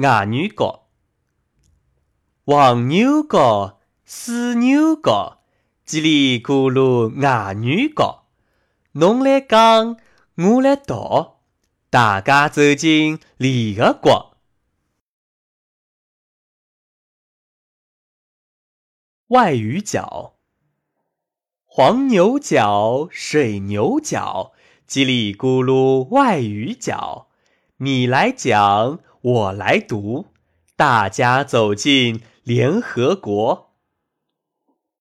鸭女角。黄牛角，水牛角，叽里咕噜鸭女角。侬来讲，我来读，大家走进联合国。外语角，黄牛角，水牛角，叽里咕噜外语角。你来讲，我来读，大家走进联合国。